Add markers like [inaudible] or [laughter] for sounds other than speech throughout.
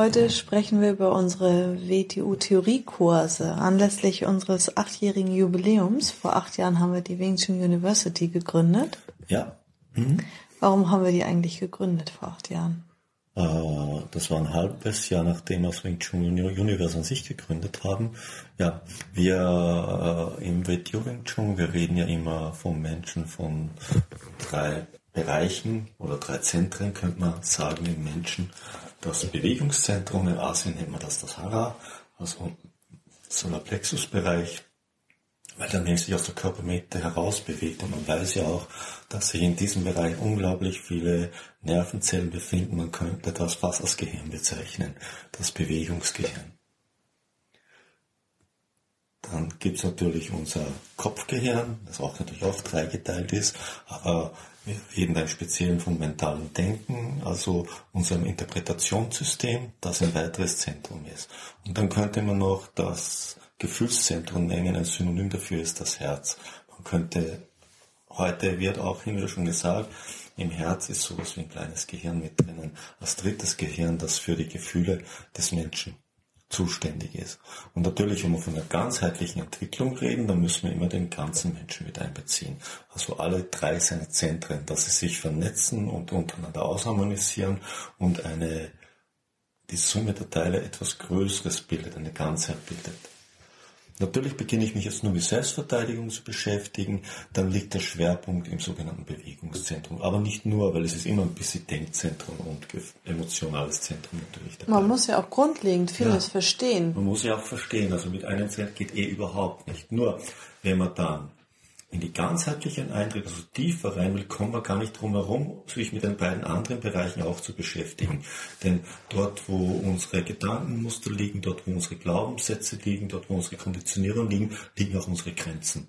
Heute sprechen wir über unsere WTU-Theoriekurse. Anlässlich unseres achtjährigen Jubiläums, vor acht Jahren haben wir die Wing Chun University gegründet. Ja. Mhm. Warum haben wir die eigentlich gegründet vor acht Jahren? Äh, das war ein halbes Jahr, nachdem wir das Wing Chun Universe an sich gegründet haben. Ja, wir äh, im WTU Wing Chun, wir reden ja immer von Menschen von drei Bereichen oder drei Zentren, könnte man sagen, im Menschen das Bewegungszentrum. In Asien nennt man das das Hara, also Solarplexusbereich, weil der Mensch sich aus der Körpermitte heraus bewegt. Und man weiß ja auch, dass sich in diesem Bereich unglaublich viele Nervenzellen befinden. Man könnte das fast als Gehirn bezeichnen, das Bewegungsgehirn. Dann gibt's natürlich unser Kopfgehirn, das auch natürlich auch dreigeteilt ist, aber wir reden da im Speziellen vom mentalen Denken, also unserem Interpretationssystem, das ein weiteres Zentrum ist. Und dann könnte man noch das Gefühlszentrum nennen, ein Synonym dafür ist das Herz. Man könnte, heute wird auch immer schon gesagt, im Herz ist sowas wie ein kleines Gehirn mit drinnen, als drittes Gehirn, das für die Gefühle des Menschen zuständig ist. Und natürlich, wenn wir von einer ganzheitlichen Entwicklung reden, dann müssen wir immer den ganzen Menschen mit einbeziehen. Also alle drei seiner Zentren, dass sie sich vernetzen und untereinander ausharmonisieren und eine, die Summe der Teile etwas Größeres bildet, eine Ganzheit bildet. Natürlich beginne ich mich jetzt nur mit Selbstverteidigung zu beschäftigen, dann liegt der Schwerpunkt im sogenannten Bewegungszentrum. Aber nicht nur, weil es ist immer ein bisschen Denkzentrum und emotionales Zentrum natürlich dabei. Man muss ja auch grundlegend vieles ja, verstehen. Man muss ja auch verstehen, also mit einem Zentrum geht eh überhaupt nicht. Nur wenn man dann in die ganzheitlichen Eindrücke, also tiefer rein will, kommen wir gar nicht drum herum, sich mit den beiden anderen Bereichen auch zu beschäftigen. Denn dort, wo unsere Gedankenmuster liegen, dort, wo unsere Glaubenssätze liegen, dort, wo unsere Konditionierung liegen, liegen auch unsere Grenzen.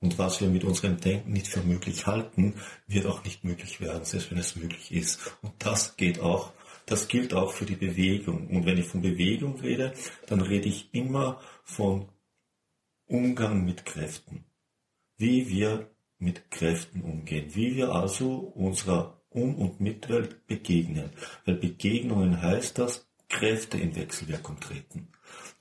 Und was wir mit unserem Denken nicht für möglich halten, wird auch nicht möglich werden, selbst wenn es möglich ist. Und das geht auch, das gilt auch für die Bewegung. Und wenn ich von Bewegung rede, dann rede ich immer von Umgang mit Kräften wie wir mit Kräften umgehen, wie wir also unserer Um- und Mitwelt begegnen. Weil Begegnungen heißt das, Kräfte in Wechselwirkung treten.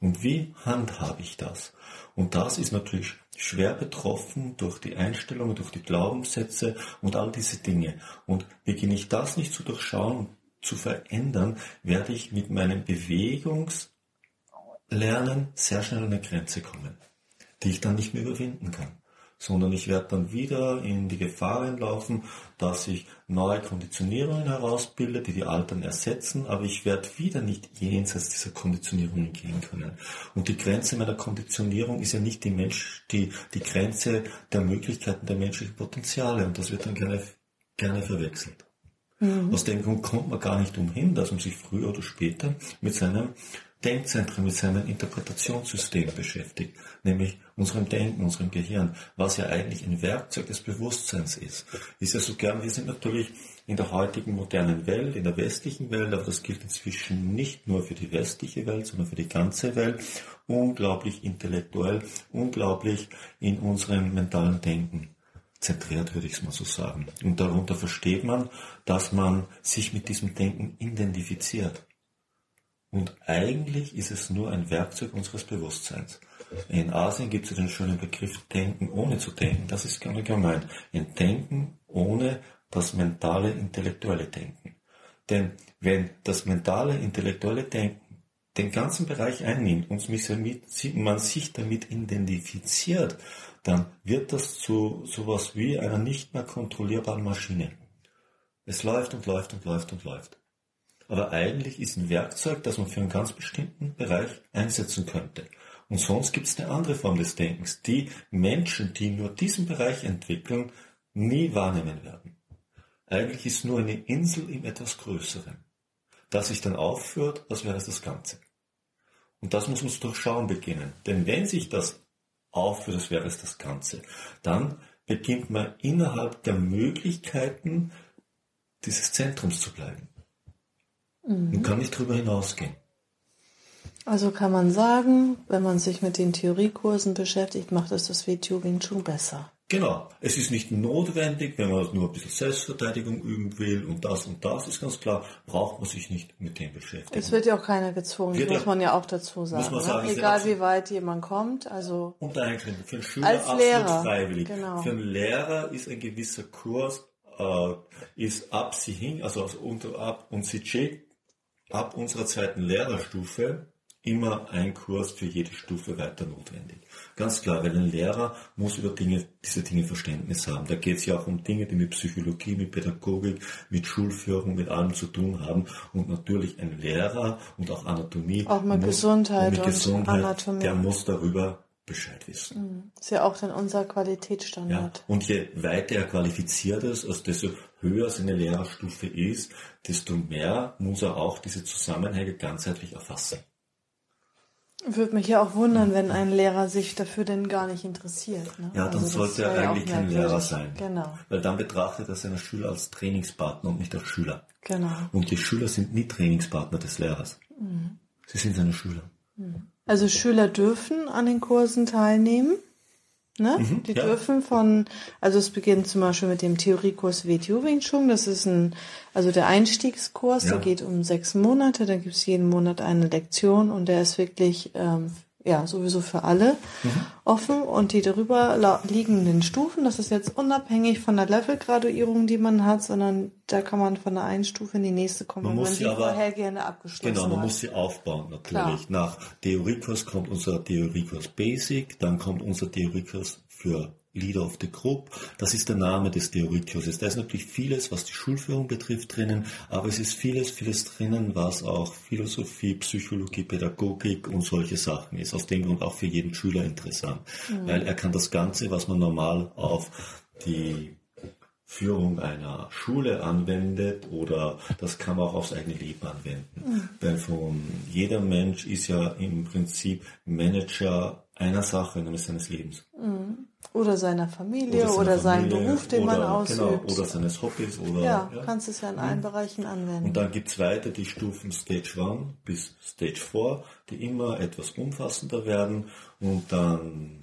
Und wie handhabe ich das? Und das ist natürlich schwer betroffen durch die Einstellungen, durch die Glaubenssätze und all diese Dinge. Und beginne ich das nicht zu durchschauen zu verändern, werde ich mit meinem Bewegungslernen sehr schnell an eine Grenze kommen, die ich dann nicht mehr überwinden kann sondern ich werde dann wieder in die Gefahr laufen, dass ich neue Konditionierungen herausbilde, die die alten ersetzen, aber ich werde wieder nicht jenseits dieser Konditionierungen gehen können. Und die Grenze meiner Konditionierung ist ja nicht die Mensch, die, die Grenze der Möglichkeiten der menschlichen Potenziale und das wird dann gerne, gerne verwechselt. Mhm. Aus dem Grund kommt man gar nicht umhin, dass man sich früher oder später mit seinem Denkzentrum, mit seinem Interpretationssystem beschäftigt, nämlich unserem Denken, unserem Gehirn, was ja eigentlich ein Werkzeug des Bewusstseins ist. Ist ja so gern, wir sind natürlich in der heutigen modernen Welt, in der westlichen Welt, aber das gilt inzwischen nicht nur für die westliche Welt, sondern für die ganze Welt, unglaublich intellektuell, unglaublich in unserem mentalen Denken zentriert, würde ich es mal so sagen. Und darunter versteht man, dass man sich mit diesem Denken identifiziert. Und eigentlich ist es nur ein Werkzeug unseres Bewusstseins. In Asien gibt es den schönen Begriff Denken ohne zu denken. Das ist gerne gemeint. Ein Denken ohne das mentale, intellektuelle Denken. Denn wenn das mentale, intellektuelle Denken den ganzen Bereich einnimmt und man sich damit identifiziert, dann wird das zu sowas wie einer nicht mehr kontrollierbaren Maschine. Es läuft und läuft und läuft und läuft aber eigentlich ist ein Werkzeug, das man für einen ganz bestimmten Bereich einsetzen könnte. Und sonst gibt es eine andere Form des Denkens, die Menschen, die nur diesen Bereich entwickeln, nie wahrnehmen werden. Eigentlich ist nur eine Insel im etwas Größeren. das sich dann aufführt, als wäre es das Ganze. Und das muss man durchschauen beginnen. Denn wenn sich das aufführt, als wäre es das Ganze, dann beginnt man innerhalb der Möglichkeiten dieses Zentrums zu bleiben. Mhm. Und kann nicht darüber hinausgehen. Also kann man sagen, wenn man sich mit den Theoriekursen beschäftigt, macht es das WTO Wing Chun besser. Genau. Es ist nicht notwendig, wenn man nur ein bisschen Selbstverteidigung üben will und das und das ist ganz klar, braucht man sich nicht mit dem beschäftigen. Es wird ja auch keiner gezwungen, wird muss man ja auch dazu sagen. Muss man sagen ne? Egal wie weit jemand kommt, also. Unter Einschränkung. Für einen Schüler als absolut Lehrer, freiwillig. Genau. Für einen Lehrer ist ein gewisser Kurs, äh, ist ab sie hin, also unter, ab und sie check, ab unserer zweiten Lehrerstufe immer ein Kurs für jede Stufe weiter notwendig. Ganz klar, weil ein Lehrer muss über Dinge, diese Dinge Verständnis haben. Da geht es ja auch um Dinge, die mit Psychologie, mit Pädagogik, mit Schulführung, mit allem zu tun haben. Und natürlich ein Lehrer und auch Anatomie. Auch mit muss, Gesundheit und, mit Gesundheit, und Anatomie. Der muss darüber Bescheid wissen. Mhm. Ist ja auch dann unser Qualitätsstandard. Ja, und je weiter er qualifiziert ist, also desto höher seine Lehrerstufe ist, desto mehr muss er auch diese Zusammenhänge ganzheitlich erfassen. Würde mich ja auch wundern, wenn ein Lehrer sich dafür denn gar nicht interessiert. Ne? Ja, dann also sollte er eigentlich kein Lehrer sein. Genau. Weil dann betrachtet er seine Schüler als Trainingspartner und nicht als Schüler. Genau. Und die Schüler sind nie Trainingspartner des Lehrers. Mhm. Sie sind seine Schüler. Mhm. Also Schüler dürfen an den Kursen teilnehmen. Ne? Mhm, die ja. dürfen von, also es beginnt zum Beispiel mit dem Theoriekurs WTO Wing Chun. Das ist ein, also der Einstiegskurs, ja. der geht um sechs Monate. Da gibt es jeden Monat eine Lektion und der ist wirklich ähm, ja, sowieso für alle mhm. offen und die darüber liegenden Stufen, das ist jetzt unabhängig von der Levelgraduierung, die man hat, sondern da kann man von der einen Stufe in die nächste kommen, man wenn man die aber, vorhergehende abgeschlossen Genau, man hat. muss sie aufbauen natürlich. Klar. Nach Theoriekurs kommt unser Theoriekurs Basic, dann kommt unser Theoriekurs für Leader of the Group. Das ist der Name des Theoriekurses. Da ist natürlich vieles, was die Schulführung betrifft, drinnen, aber es ist vieles, vieles drinnen, was auch Philosophie, Psychologie, Pädagogik und solche Sachen ist. Aus dem Grund auch für jeden Schüler interessant, mhm. weil er kann das Ganze, was man normal auf die Führung einer Schule anwendet oder das kann man auch aufs eigene Leben anwenden. Mhm. Weil von jeder Mensch ist ja im Prinzip Manager einer Sache, nämlich seines Lebens. Mhm. Oder seiner Familie oder, oder seinen Beruf, den oder, man ausübt. Genau, oder seines Hobbys. Oder, ja, ja. kannst es ja in allen mhm. Bereichen anwenden. Und dann gibt's weiter die Stufen Stage 1 bis Stage 4, die immer etwas umfassender werden. Und dann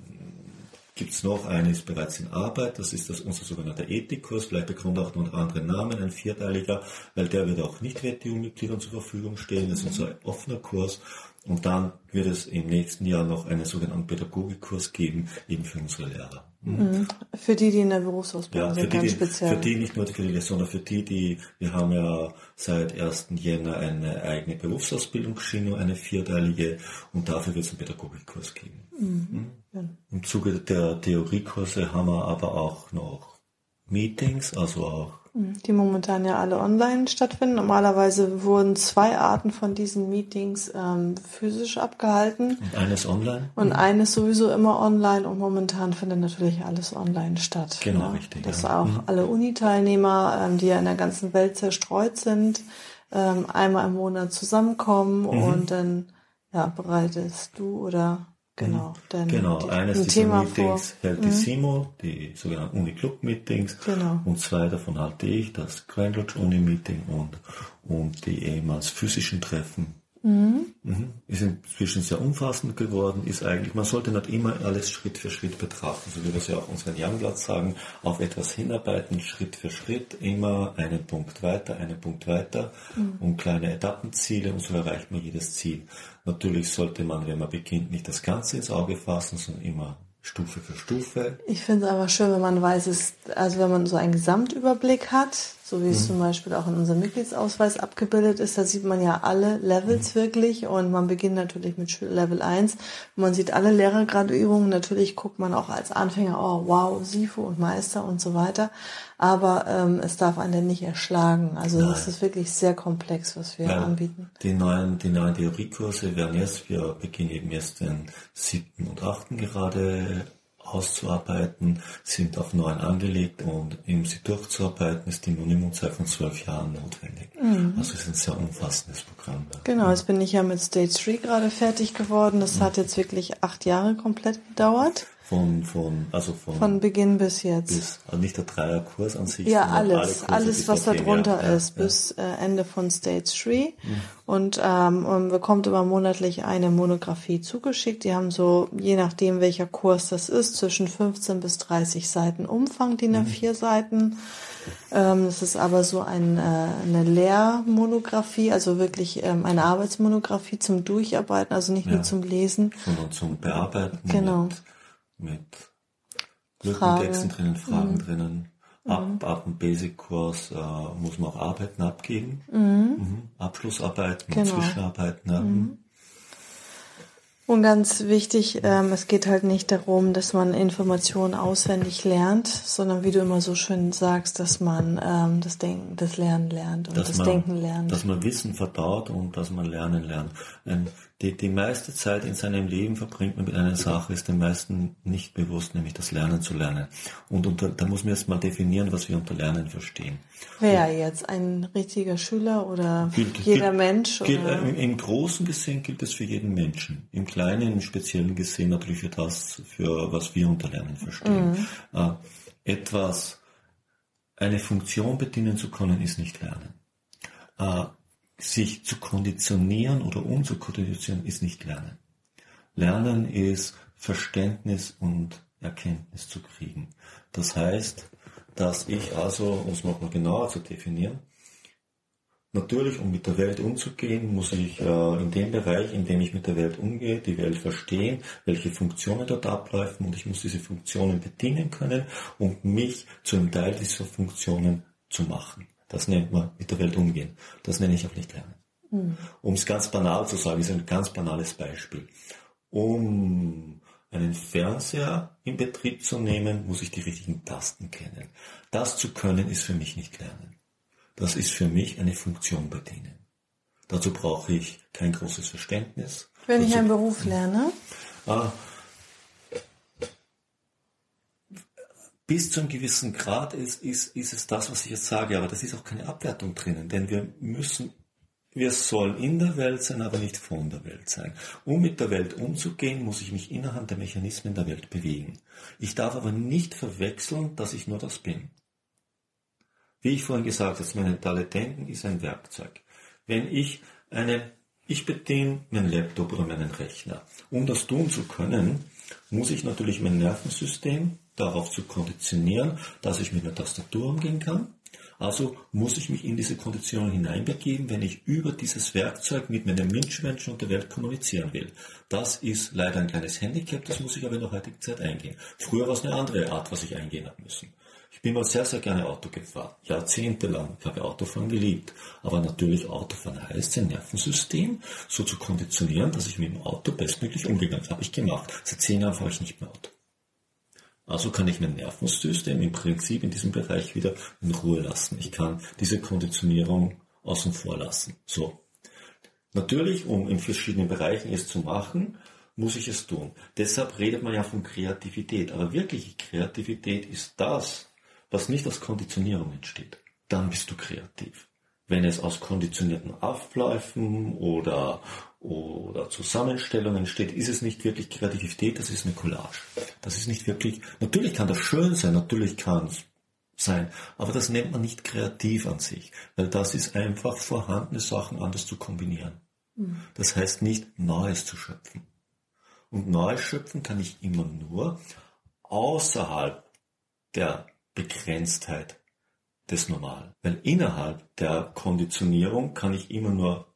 gibt's noch eine, ist bereits in Arbeit, das ist das unser sogenannter Ethikkurs, vielleicht bekommt auch noch einen anderen Namen, ein vierteiliger, weil der wird auch nicht WTO-Mitgliedern zur Verfügung stehen, das ist unser offener Kurs. Und dann wird es im nächsten Jahr noch einen sogenannten Pädagogikkurs geben, eben für unsere Lehrer. Mhm. Für die, die in der Berufsausbildung ja, sind, die, ganz speziell. Für die nicht nur für die, sondern für die, die, wir haben ja seit 1. Jänner eine eigene Berufsausbildungsschiene, eine vierteilige, und dafür wird es einen Pädagogikkurs geben. Mhm. Mhm. Im Zuge der Theoriekurse haben wir aber auch noch Meetings, also auch die momentan ja alle online stattfinden. Normalerweise wurden zwei Arten von diesen Meetings ähm, physisch abgehalten. Und eines online? Und eines sowieso immer online und momentan findet natürlich alles online statt. Genau, ja. richtig. Dass ja. auch mhm. alle Uni-Teilnehmer, ähm, die ja in der ganzen Welt zerstreut sind, ähm, einmal im Monat zusammenkommen mhm. und dann ja, bereitest du oder Genau, dann genau die, eines dieser Thema Meetings vor. hält die mhm. Simo, die sogenannten Uni-Club-Meetings. Genau. Und zwei davon halte ich, das Grand Lodge Uni-Meeting und, und die ehemals physischen Treffen Mhm. Mhm. Ist inzwischen sehr umfassend geworden, ist eigentlich, man sollte nicht immer alles Schritt für Schritt betrachten, so wie wir es ja auch unseren Youngblood sagen, auf etwas hinarbeiten, Schritt für Schritt, immer einen Punkt weiter, einen Punkt weiter mhm. und kleine Etappenziele und so erreicht man jedes Ziel. Natürlich sollte man, wenn man beginnt, nicht das Ganze ins Auge fassen, sondern immer Stufe für Stufe. Ich finde es aber schön, wenn man weiß, es, also wenn man so einen Gesamtüberblick hat, so wie es mhm. zum Beispiel auch in unserem Mitgliedsausweis abgebildet ist, da sieht man ja alle Levels mhm. wirklich und man beginnt natürlich mit Level 1. Man sieht alle Lehrergraduierungen, natürlich guckt man auch als Anfänger, oh wow, SIFO und Meister und so weiter, aber ähm, es darf einen nicht erschlagen. Also es ist wirklich sehr komplex, was wir ja, anbieten. Die neuen, die neuen Theoriekurse werden jetzt, wir beginnen eben erst den siebten und achten gerade auszuarbeiten, sind auf neun angelegt und um sie durchzuarbeiten ist die Minimummzeit von zwölf Jahren notwendig. Mhm. Also es ist ein sehr umfassendes Programm. Genau, jetzt bin ich ja mit Stage 3 gerade fertig geworden. Das mhm. hat jetzt wirklich acht Jahre komplett gedauert. Von, von, also von, von Beginn bis jetzt. Bis, also nicht der Dreierkurs an sich. Ja, alles, alles, was da drunter ja, ist, ja, bis äh, Ende von Stage 3. Mhm. Und ähm, man bekommt immer monatlich eine Monographie zugeschickt. Die haben so, je nachdem welcher Kurs das ist, zwischen 15 bis 30 Seiten Umfang, die mhm. vier Seiten. Ähm, es ist aber so ein, äh, eine Lehrmonographie, also wirklich ähm, eine Arbeitsmonographie zum Durcharbeiten, also nicht ja. nur zum Lesen. Sondern zum Bearbeiten. Genau. Mit mit Lückentexten drinnen, Fragen mhm. drinnen. Ab, mhm. ab dem Basic-Kurs äh, muss man auch Arbeiten abgeben. Mhm. mhm. Abschlussarbeiten, genau. Zwischenarbeiten. Ja. Mhm. Und ganz wichtig, ähm, es geht halt nicht darum, dass man Informationen auswendig lernt, sondern wie du immer so schön sagst, dass man ähm, das Denken, das Lernen lernt und dass das man, Denken lernt. Dass man Wissen verdaut und dass man Lernen lernt. Ein die, die meiste Zeit in seinem Leben verbringt man mit einer Sache, ist den meisten nicht bewusst, nämlich das Lernen zu lernen. Und unter, da muss man erst mal definieren, was wir unter Lernen verstehen. Wer jetzt? Ein richtiger Schüler oder gilt, jeder gilt, Mensch? Gilt, Im, Im Großen gesehen gilt es für jeden Menschen. Im Kleinen, im Speziellen gesehen natürlich für das, für was wir unter Lernen verstehen. Mhm. Äh, etwas, eine Funktion bedienen zu können, ist nicht Lernen. Äh, sich zu konditionieren oder umzukonditionieren ist nicht Lernen. Lernen ist Verständnis und Erkenntnis zu kriegen. Das heißt, dass ich also, um es nochmal genauer zu definieren, natürlich, um mit der Welt umzugehen, muss ich äh, in dem Bereich, in dem ich mit der Welt umgehe, die Welt verstehen, welche Funktionen dort abläufen und ich muss diese Funktionen bedienen können, um mich zu einem Teil dieser Funktionen zu machen. Das nennt man mit der Welt umgehen. Das nenne ich auch nicht lernen. Mhm. Um es ganz banal zu sagen, ist ein ganz banales Beispiel. Um einen Fernseher in Betrieb zu nehmen, muss ich die richtigen Tasten kennen. Das zu können, ist für mich nicht lernen. Das ist für mich eine Funktion bedienen. Dazu brauche ich kein großes Verständnis. Wenn Dazu, ich einen Beruf lerne? Ah, bis zu einem gewissen Grad ist, ist, ist es das, was ich jetzt sage, aber das ist auch keine Abwertung drinnen, denn wir müssen, wir sollen in der Welt sein, aber nicht von der Welt sein. Um mit der Welt umzugehen, muss ich mich innerhalb der Mechanismen der Welt bewegen. Ich darf aber nicht verwechseln, dass ich nur das bin. Wie ich vorhin gesagt habe, das mentale Denken ist ein Werkzeug. Wenn ich eine, ich bediene meinen Laptop oder meinen Rechner. Um das tun zu können, muss ich natürlich mein Nervensystem darauf zu konditionieren, dass ich mit einer Tastatur umgehen kann. Also muss ich mich in diese Konditionen hineinbegeben, wenn ich über dieses Werkzeug mit meinen Mitmenschen und der Welt kommunizieren will. Das ist leider ein kleines Handicap, das muss ich aber in der heutigen Zeit eingehen. Früher war es eine andere Art, was ich eingehen habe müssen. Ich bin mal sehr, sehr gerne Auto gefahren. Jahrzehntelang. Ich habe Autofahren geliebt. Aber natürlich Autofahren heißt, sein Nervensystem so zu konditionieren, dass ich mit dem Auto bestmöglich umgegangen habe. ich gemacht. Seit zehn Jahren fahre ich nicht mehr Auto. Also kann ich mein Nervensystem im Prinzip in diesem Bereich wieder in Ruhe lassen. Ich kann diese Konditionierung außen vor lassen. So. Natürlich, um in verschiedenen Bereichen es zu machen, muss ich es tun. Deshalb redet man ja von Kreativität. Aber wirkliche Kreativität ist das, was nicht aus Konditionierung entsteht. Dann bist du kreativ. Wenn es aus konditionierten Abläufen oder, oder Zusammenstellungen steht, ist es nicht wirklich Kreativität, das ist eine Collage. Das ist nicht wirklich, natürlich kann das schön sein, natürlich kann es sein, aber das nennt man nicht kreativ an sich, weil das ist einfach vorhandene Sachen anders zu kombinieren. Mhm. Das heißt nicht Neues zu schöpfen. Und Neues schöpfen kann ich immer nur außerhalb der Begrenztheit des Normalen. Weil innerhalb der Konditionierung kann ich immer nur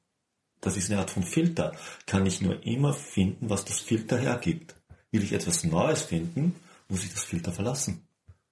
das ist eine Art von Filter. Kann ich nur immer finden, was das Filter hergibt. Will ich etwas Neues finden, muss ich das Filter verlassen.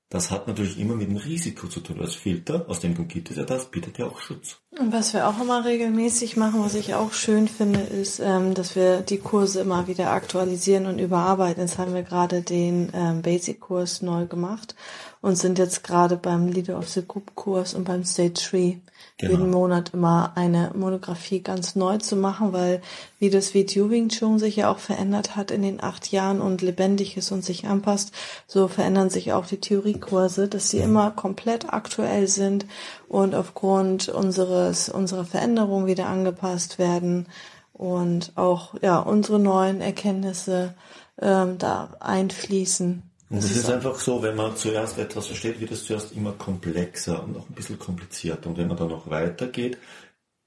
Das hat natürlich immer mit dem Risiko zu tun. Als Filter, aus dem gibt es ja das, bietet ja auch Schutz. Und was wir auch immer regelmäßig machen, was ich auch schön finde, ist, ähm, dass wir die Kurse immer wieder aktualisieren und überarbeiten. Jetzt haben wir gerade den ähm, Basic-Kurs neu gemacht und sind jetzt gerade beim Leader of the Group Kurs und beim Stage 3 genau. jeden Monat immer eine Monographie ganz neu zu machen, weil wie das VTU Wing Chun sich ja auch verändert hat in den acht Jahren und lebendig ist und sich anpasst, so verändern sich auch die Theoriekurse, dass sie immer komplett aktuell sind und aufgrund unseres unserer Veränderung wieder angepasst werden und auch ja unsere neuen Erkenntnisse ähm, da einfließen. Und es ist einfach so, wenn man zuerst etwas versteht, wird es zuerst immer komplexer und auch ein bisschen komplizierter. Und wenn man dann noch weitergeht,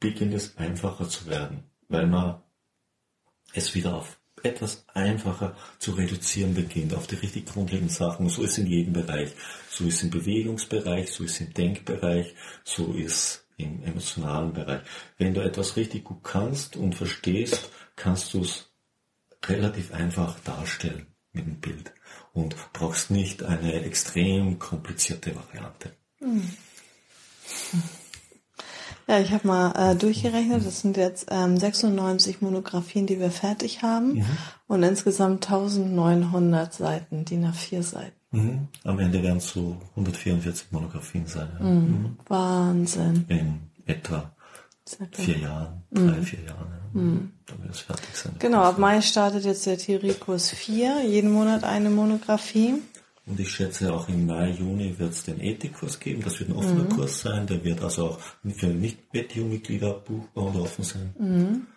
beginnt es einfacher zu werden, weil man es wieder auf etwas einfacher zu reduzieren beginnt, auf die richtig grundlegenden Sachen. So ist in jedem Bereich. So ist im Bewegungsbereich, so ist im Denkbereich, so ist im emotionalen Bereich. Wenn du etwas richtig gut kannst und verstehst, kannst du es relativ einfach darstellen mit dem Bild und brauchst nicht eine extrem komplizierte Variante. Hm. Ja, ich habe mal äh, durchgerechnet, das sind jetzt ähm, 96 Monografien, die wir fertig haben mhm. und insgesamt 1900 Seiten, DIN A4 Seiten. Mhm. Am Ende werden es so 144 Monografien sein. Ja. Mhm. mhm. Wahnsinn. In etwa vier Jahren, drei, mhm. vier Jahren. Ja. Mhm. Dann wird es fertig sein. Genau, ab Mai startet jetzt der Theoriekurs 4, jeden Monat eine Monografie. Und ich schätze, auch im Mai, Juni wird es den Ethikkurs geben. Das wird ein offener mhm. Kurs sein. Der wird also auch für Nicht-WTO-Mitglieder buchbar und offen sein. Mhm.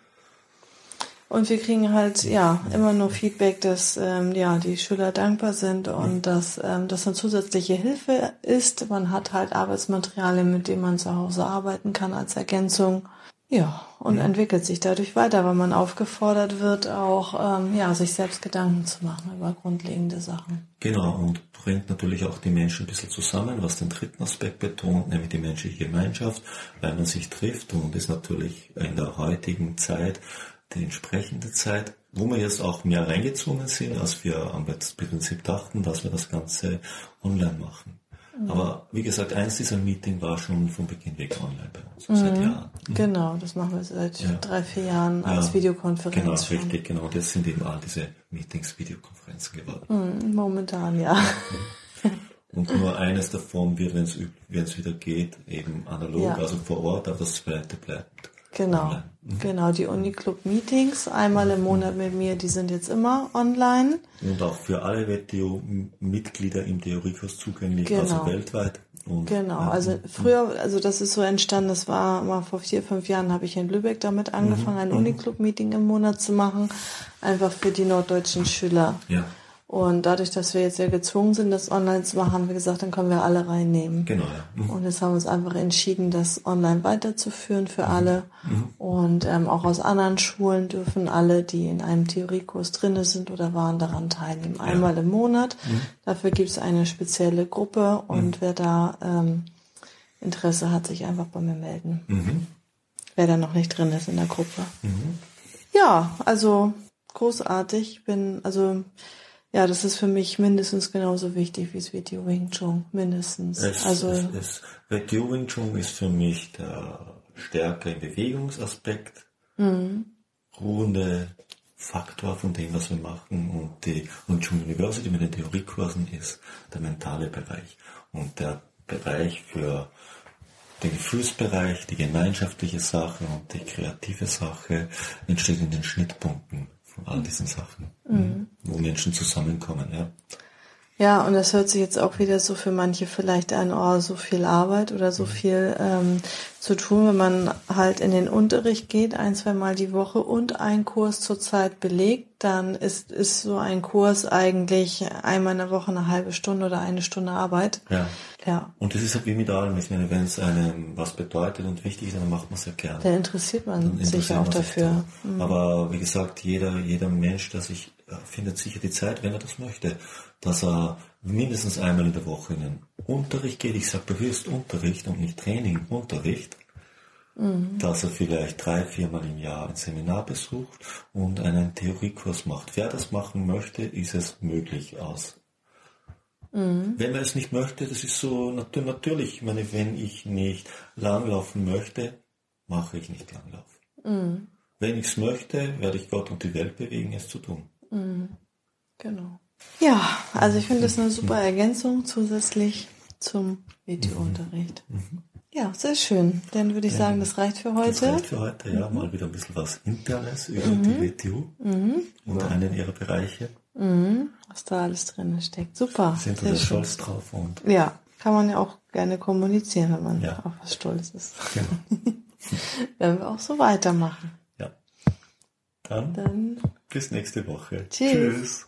Und wir kriegen halt ja immer nur Feedback, dass ähm, ja die Schüler dankbar sind und dass ähm, das eine zusätzliche Hilfe ist. Man hat halt Arbeitsmaterialien, mit denen man zu Hause arbeiten kann als Ergänzung. Ja, und ja. entwickelt sich dadurch weiter, weil man aufgefordert wird, auch ähm, ja, sich selbst Gedanken zu machen über grundlegende Sachen. Genau, und bringt natürlich auch die Menschen ein bisschen zusammen, was den dritten Aspekt betont, nämlich die menschliche Gemeinschaft, weil man sich trifft und ist natürlich in der heutigen Zeit die entsprechende Zeit, wo wir jetzt auch mehr reingezwungen sind, als wir am Prinzip dachten, dass wir das Ganze online machen. Mhm. Aber wie gesagt, eins dieser Meeting war schon von Beginn weg online bei uns, mhm. seit Jahren. Mhm. Genau, das machen wir seit ja. drei, vier Jahren als ja, Videokonferenz. Genau, schon. richtig, genau. Und jetzt sind eben all diese Meetings Videokonferenzen geworden. Mhm, momentan, ja. Und nur eines davon wird, wenn es wieder geht, eben analog, ja. also vor Ort, aber das zweite bleibt Genau, mhm. genau. Die Uniclub-Meetings einmal im Monat mit mir, die sind jetzt immer online. Und auch für alle WTO-Mitglieder im Theoriekurs zugänglich, also genau. also weltweit. Und, genau, also früher, also das ist so entstanden, das war mal vor vier, fünf Jahren habe ich in Lübeck damit angefangen, ein mhm. Uniclub-Meeting im Monat zu machen, einfach für die norddeutschen Schüler. Ja. Und dadurch, dass wir jetzt ja gezwungen sind, das online zu machen, haben wir gesagt, dann können wir alle reinnehmen. Genau, ja. Mhm. Und jetzt haben wir uns einfach entschieden, das online weiterzuführen für mhm. alle. Mhm. Und ähm, auch aus anderen Schulen dürfen alle, die in einem Theoriekurs drinne sind oder waren, daran teilnehmen. Ja. Einmal im Monat. Mhm. Dafür gibt es eine spezielle Gruppe und mhm. wer da ähm, Interesse hat, sich einfach bei mir melden. Mhm. Wer da noch nicht drin ist in der Gruppe. Ja, also großartig. Ich bin, also ja, das ist für mich mindestens genauso wichtig wie das Video Wing Chun, mindestens. Es, also es, es, Video Wing Chun ist für mich der stärker im Bewegungsaspekt, mhm. ruhende Faktor von dem, was wir machen und die und Chun University mit den Theoriekursen ist der mentale Bereich und der Bereich für den Gefühlsbereich, die gemeinschaftliche Sache und die kreative Sache entsteht in den Schnittpunkten all diesen Sachen, mhm. wo Menschen zusammenkommen, ja. Ja, und das hört sich jetzt auch wieder so für manche vielleicht an, oh, so viel Arbeit oder so mhm. viel ähm, zu tun, wenn man halt in den Unterricht geht, ein, zwei Mal die Woche und einen Kurs zurzeit belegt, dann ist, ist so ein Kurs eigentlich einmal in der Woche eine halbe Stunde oder eine Stunde Arbeit. Ja. Ja. Und das ist halt wie mit allem. Ich meine, wenn es einem was bedeutet und wichtig ist, dann macht man es ja gerne. Dann interessiert man dann sich auch dafür. Mhm. Aber wie gesagt, jeder, jeder Mensch, der sich findet sicher die Zeit, wenn er das möchte, dass er mindestens einmal in der Woche in den Unterricht geht. Ich sage bewusst Unterricht und nicht Training, Unterricht. Mhm. Dass er vielleicht drei, viermal im Jahr ein Seminar besucht und einen Theoriekurs macht. Wer das machen möchte, ist es möglich aus Mhm. Wenn man es nicht möchte, das ist so natürlich. Ich meine, wenn ich nicht langlaufen möchte, mache ich nicht langlaufen. Mhm. Wenn ich es möchte, werde ich Gott und die Welt bewegen, es zu tun. Mhm. Genau. Ja, also ich finde das eine super Ergänzung zusätzlich zum Videounterricht. Mhm. mhm. Ja, sehr schön. Dann würde ich ja, sagen, das reicht für heute. Das reicht für heute, ja. Mal wieder ein bisschen was Internes über die mhm. WTU und einen ihrer Bereiche. Mhm, was da alles drin steckt. Super. Sind wir stolz drauf. Und ja, kann man ja auch gerne kommunizieren, wenn man Ja. auf was stolz ist. Genau. [laughs] Werden wir auch so weitermachen. Dann Dann bis nächste Woche. Tschüss. Tschüss.